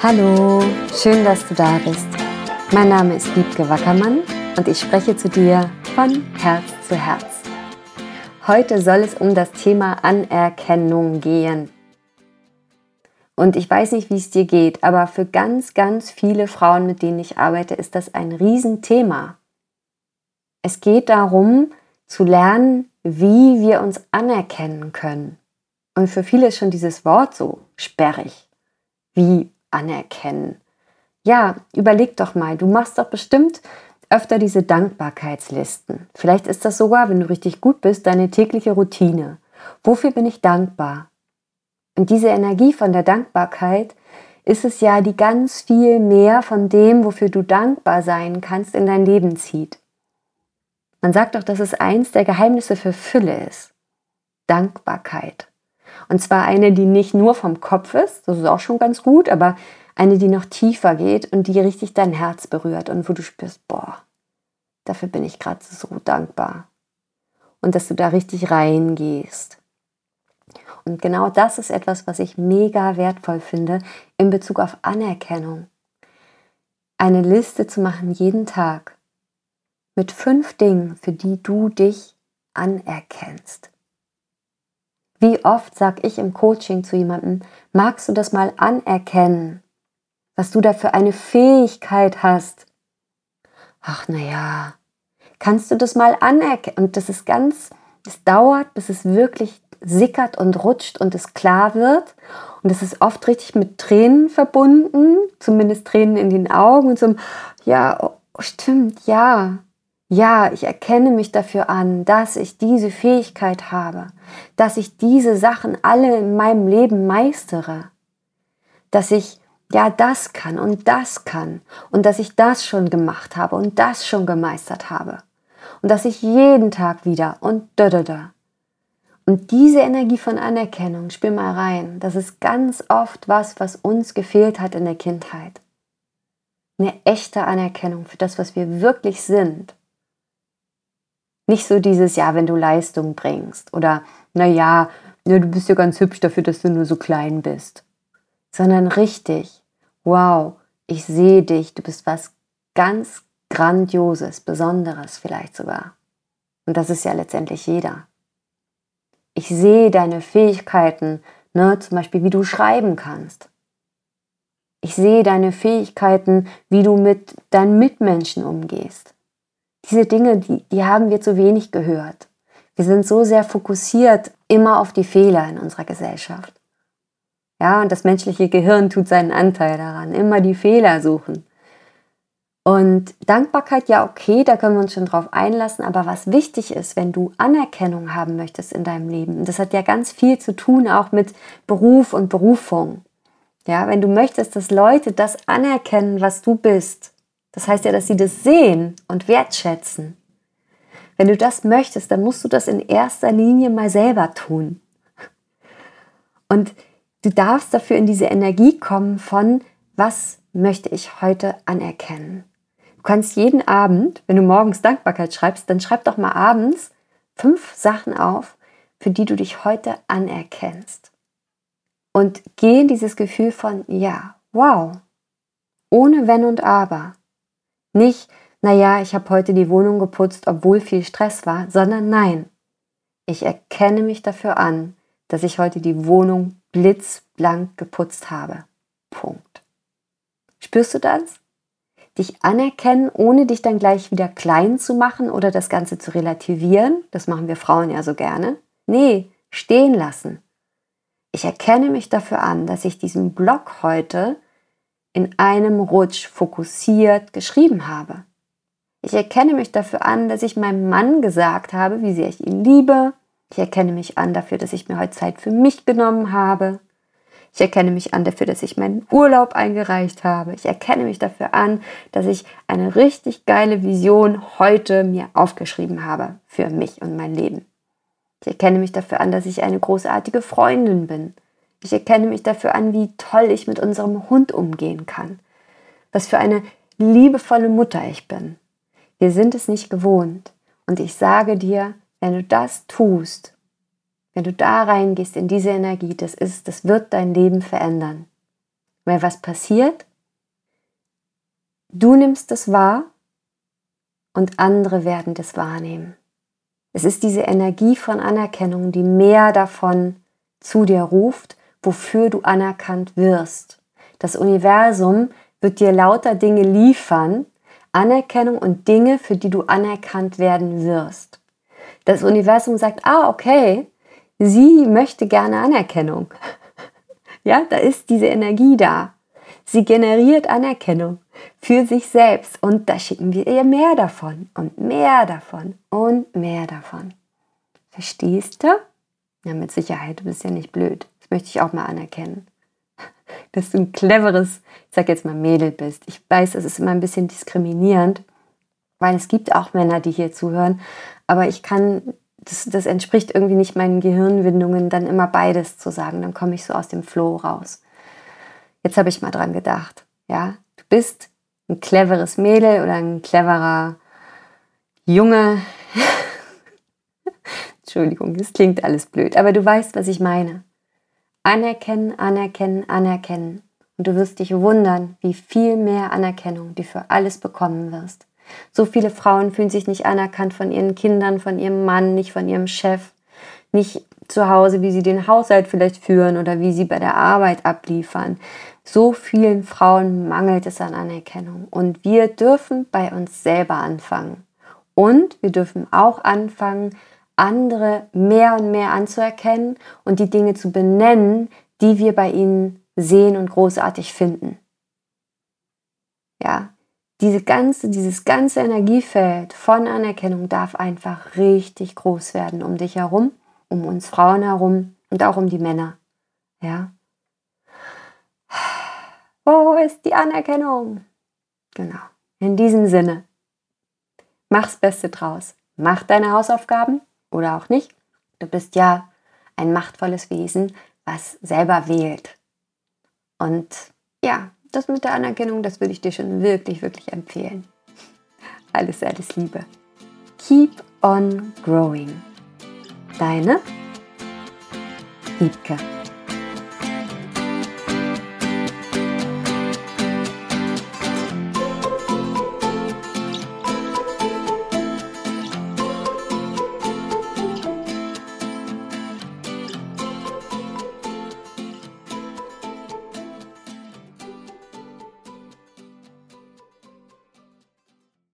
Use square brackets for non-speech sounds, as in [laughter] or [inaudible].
Hallo, schön, dass du da bist. Mein Name ist Wiebke Wackermann und ich spreche zu dir von Herz zu Herz. Heute soll es um das Thema Anerkennung gehen. Und ich weiß nicht, wie es dir geht, aber für ganz, ganz viele Frauen, mit denen ich arbeite, ist das ein Riesenthema. Es geht darum, zu lernen, wie wir uns anerkennen können. Und für viele ist schon dieses Wort so sperrig. Wie anerkennen. Ja, überleg doch mal, du machst doch bestimmt öfter diese Dankbarkeitslisten. Vielleicht ist das sogar, wenn du richtig gut bist, deine tägliche Routine. Wofür bin ich dankbar? Und diese Energie von der Dankbarkeit ist es ja, die ganz viel mehr von dem, wofür du dankbar sein kannst, in dein Leben zieht. Man sagt doch, dass es eins der Geheimnisse für Fülle ist. Dankbarkeit. Und zwar eine, die nicht nur vom Kopf ist, das ist auch schon ganz gut, aber eine, die noch tiefer geht und die richtig dein Herz berührt und wo du spürst, boah, dafür bin ich gerade so dankbar. Und dass du da richtig reingehst. Und genau das ist etwas, was ich mega wertvoll finde in Bezug auf Anerkennung. Eine Liste zu machen jeden Tag mit fünf Dingen, für die du dich anerkennst. Wie oft sag ich im Coaching zu jemandem, magst du das mal anerkennen, was du da für eine Fähigkeit hast? Ach, naja, kannst du das mal anerkennen? Und das ist ganz, es dauert, bis es wirklich sickert und rutscht und es klar wird. Und es ist oft richtig mit Tränen verbunden, zumindest Tränen in den Augen und so, ja, oh, stimmt, ja. Ja, ich erkenne mich dafür an, dass ich diese Fähigkeit habe, dass ich diese Sachen alle in meinem Leben meistere, dass ich ja das kann und das kann und dass ich das schon gemacht habe und das schon gemeistert habe und dass ich jeden Tag wieder und da da da. Und diese Energie von Anerkennung, spür mal rein, das ist ganz oft was, was uns gefehlt hat in der Kindheit. Eine echte Anerkennung für das, was wir wirklich sind nicht so dieses, ja, wenn du Leistung bringst oder, naja, ja, du bist ja ganz hübsch dafür, dass du nur so klein bist. Sondern richtig, wow, ich sehe dich, du bist was ganz Grandioses, Besonderes vielleicht sogar. Und das ist ja letztendlich jeder. Ich sehe deine Fähigkeiten, ne, zum Beispiel wie du schreiben kannst. Ich sehe deine Fähigkeiten, wie du mit deinen Mitmenschen umgehst. Diese Dinge, die, die haben wir zu wenig gehört. Wir sind so sehr fokussiert immer auf die Fehler in unserer Gesellschaft. Ja, und das menschliche Gehirn tut seinen Anteil daran, immer die Fehler suchen. Und Dankbarkeit, ja, okay, da können wir uns schon drauf einlassen, aber was wichtig ist, wenn du Anerkennung haben möchtest in deinem Leben, und das hat ja ganz viel zu tun auch mit Beruf und Berufung. Ja, wenn du möchtest, dass Leute das anerkennen, was du bist, das heißt ja, dass sie das sehen und wertschätzen. Wenn du das möchtest, dann musst du das in erster Linie mal selber tun. Und du darfst dafür in diese Energie kommen von, was möchte ich heute anerkennen? Du kannst jeden Abend, wenn du morgens Dankbarkeit schreibst, dann schreib doch mal abends fünf Sachen auf, für die du dich heute anerkennst. Und geh in dieses Gefühl von, ja, wow, ohne Wenn und Aber. Nicht, naja, ich habe heute die Wohnung geputzt, obwohl viel Stress war, sondern nein, ich erkenne mich dafür an, dass ich heute die Wohnung blitzblank geputzt habe. Punkt. Spürst du das? Dich anerkennen, ohne dich dann gleich wieder klein zu machen oder das Ganze zu relativieren. Das machen wir Frauen ja so gerne. Nee, stehen lassen. Ich erkenne mich dafür an, dass ich diesen Blog heute in einem Rutsch fokussiert geschrieben habe. Ich erkenne mich dafür an, dass ich meinem Mann gesagt habe, wie sehr ich ihn liebe. Ich erkenne mich an dafür, dass ich mir heute Zeit für mich genommen habe. Ich erkenne mich an dafür, dass ich meinen Urlaub eingereicht habe. Ich erkenne mich dafür an, dass ich eine richtig geile Vision heute mir aufgeschrieben habe für mich und mein Leben. Ich erkenne mich dafür an, dass ich eine großartige Freundin bin. Ich erkenne mich dafür an, wie toll ich mit unserem Hund umgehen kann. Was für eine liebevolle Mutter ich bin. Wir sind es nicht gewohnt. Und ich sage dir, wenn du das tust, wenn du da reingehst in diese Energie, das ist, das wird dein Leben verändern. Weil was passiert? Du nimmst es wahr und andere werden das wahrnehmen. Es ist diese Energie von Anerkennung, die mehr davon zu dir ruft, wofür du anerkannt wirst. Das Universum wird dir lauter Dinge liefern, Anerkennung und Dinge, für die du anerkannt werden wirst. Das Universum sagt, ah, okay, sie möchte gerne Anerkennung. [laughs] Ja, da ist diese Energie da. Sie generiert Anerkennung für sich selbst und da schicken wir ihr mehr davon und mehr davon und mehr davon. Verstehst du? Ja, mit Sicherheit, du bist ja nicht blöd. Möchte ich auch mal anerkennen. [laughs] Dass du ein cleveres, ich sag jetzt mal Mädel bist. Ich weiß, es ist immer ein bisschen diskriminierend, weil es gibt auch Männer, die hier zuhören, aber ich kann das, das entspricht irgendwie nicht meinen Gehirnwindungen, dann immer beides zu sagen. Dann komme ich so aus dem Flow raus. Jetzt habe ich mal dran gedacht. Ja, du bist ein cleveres Mädel oder ein cleverer Junge. [laughs] Entschuldigung, das klingt alles blöd, aber du weißt, was ich meine. Anerkennen, anerkennen, anerkennen. Und du wirst dich wundern, wie viel mehr Anerkennung du für alles bekommen wirst. So viele Frauen fühlen sich nicht anerkannt von ihren Kindern, von ihrem Mann, nicht von ihrem Chef, nicht zu Hause, wie sie den Haushalt vielleicht führen oder wie sie bei der Arbeit abliefern. So vielen Frauen mangelt es an Anerkennung und wir dürfen bei uns selber anfangen. Und wir dürfen auch anfangen, andere mehr und mehr anzuerkennen und die Dinge zu benennen, die wir bei ihnen sehen und großartig finden. Ja, diese ganze, dieses ganze Energiefeld von Anerkennung darf einfach richtig groß werden um dich herum, um uns Frauen herum und auch um die Männer. Ja. Wo ist die Anerkennung? Genau. In diesem Sinne. Mach's Beste draus. Mach deine Hausaufgaben oder auch nicht. Du bist ja ein machtvolles Wesen, was selber wählt. Und ja, das mit der Anerkennung, das würde ich dir schon wirklich, wirklich empfehlen. [laughs] Alles, alles Liebe. Keep on growing. Deine Liebke.